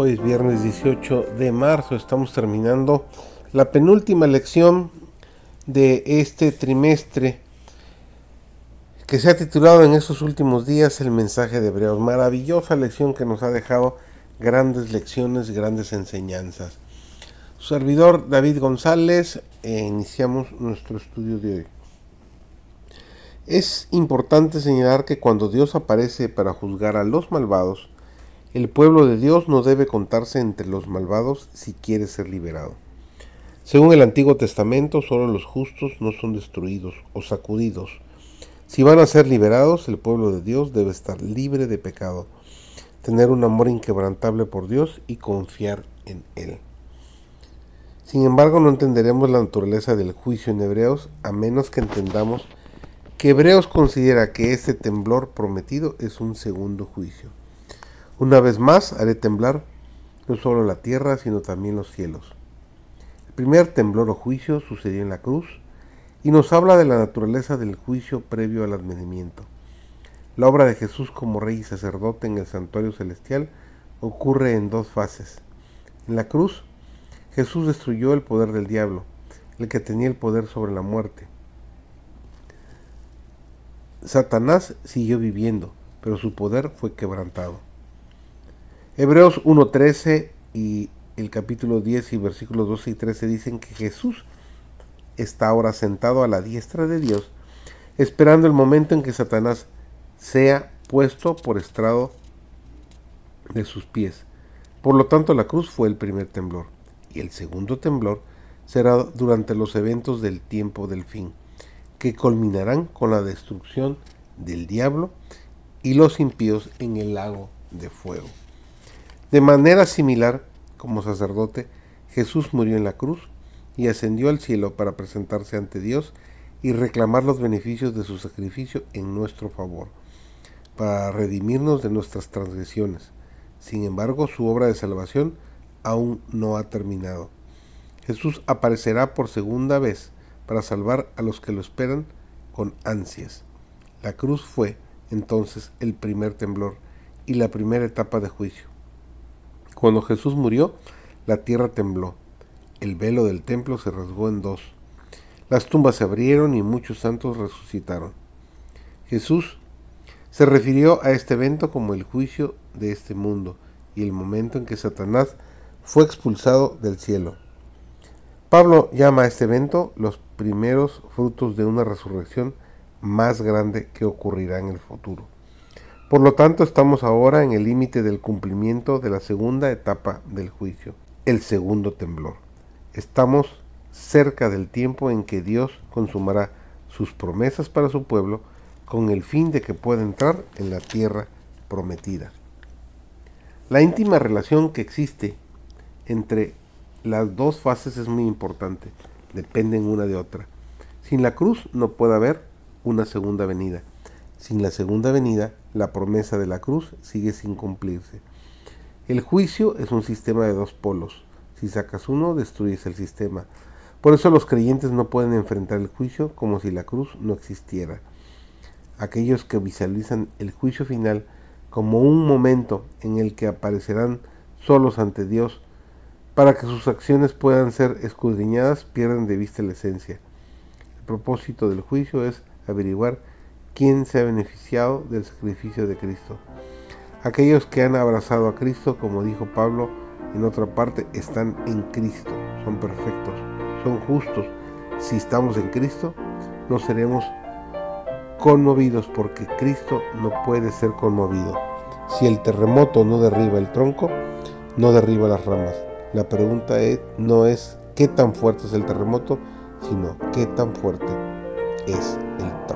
Hoy es viernes 18 de marzo, estamos terminando la penúltima lección de este trimestre que se ha titulado en estos últimos días el mensaje de Hebreos. Maravillosa lección que nos ha dejado grandes lecciones, grandes enseñanzas. Servidor David González, e iniciamos nuestro estudio de hoy. Es importante señalar que cuando Dios aparece para juzgar a los malvados, el pueblo de Dios no debe contarse entre los malvados si quiere ser liberado. Según el Antiguo Testamento, solo los justos no son destruidos o sacudidos. Si van a ser liberados, el pueblo de Dios debe estar libre de pecado, tener un amor inquebrantable por Dios y confiar en Él. Sin embargo, no entenderemos la naturaleza del juicio en Hebreos a menos que entendamos que Hebreos considera que este temblor prometido es un segundo juicio. Una vez más haré temblar no solo la tierra, sino también los cielos. El primer temblor o juicio sucedió en la cruz y nos habla de la naturaleza del juicio previo al advenimiento. La obra de Jesús como rey y sacerdote en el santuario celestial ocurre en dos fases. En la cruz, Jesús destruyó el poder del diablo, el que tenía el poder sobre la muerte. Satanás siguió viviendo, pero su poder fue quebrantado. Hebreos 1.13 y el capítulo 10 y versículos 12 y 13 dicen que Jesús está ahora sentado a la diestra de Dios, esperando el momento en que Satanás sea puesto por estrado de sus pies. Por lo tanto, la cruz fue el primer temblor, y el segundo temblor será durante los eventos del tiempo del fin que culminarán con la destrucción del diablo y los impíos en el lago de fuego. De manera similar, como sacerdote, Jesús murió en la cruz y ascendió al cielo para presentarse ante Dios y reclamar los beneficios de su sacrificio en nuestro favor, para redimirnos de nuestras transgresiones. Sin embargo, su obra de salvación aún no ha terminado. Jesús aparecerá por segunda vez para salvar a los que lo esperan con ansias. La cruz fue entonces el primer temblor y la primera etapa de juicio. Cuando Jesús murió, la tierra tembló, el velo del templo se rasgó en dos, las tumbas se abrieron y muchos santos resucitaron. Jesús se refirió a este evento como el juicio de este mundo y el momento en que Satanás fue expulsado del cielo. Pablo llama a este evento los primeros frutos de una resurrección más grande que ocurrirá en el futuro. Por lo tanto, estamos ahora en el límite del cumplimiento de la segunda etapa del juicio, el segundo temblor. Estamos cerca del tiempo en que Dios consumará sus promesas para su pueblo con el fin de que pueda entrar en la tierra prometida. La íntima relación que existe entre las dos fases es muy importante, dependen una de otra. Sin la cruz no puede haber una segunda venida. Sin la segunda venida, la promesa de la cruz sigue sin cumplirse. El juicio es un sistema de dos polos. Si sacas uno, destruyes el sistema. Por eso los creyentes no pueden enfrentar el juicio como si la cruz no existiera. Aquellos que visualizan el juicio final como un momento en el que aparecerán solos ante Dios para que sus acciones puedan ser escudriñadas, pierden de vista la esencia. El propósito del juicio es averiguar quién se ha beneficiado del sacrificio de Cristo. Aquellos que han abrazado a Cristo, como dijo Pablo en otra parte, están en Cristo, son perfectos, son justos. Si estamos en Cristo, no seremos conmovidos porque Cristo no puede ser conmovido. Si el terremoto no derriba el tronco, no derriba las ramas. La pregunta es, no es qué tan fuerte es el terremoto, sino qué tan fuerte es el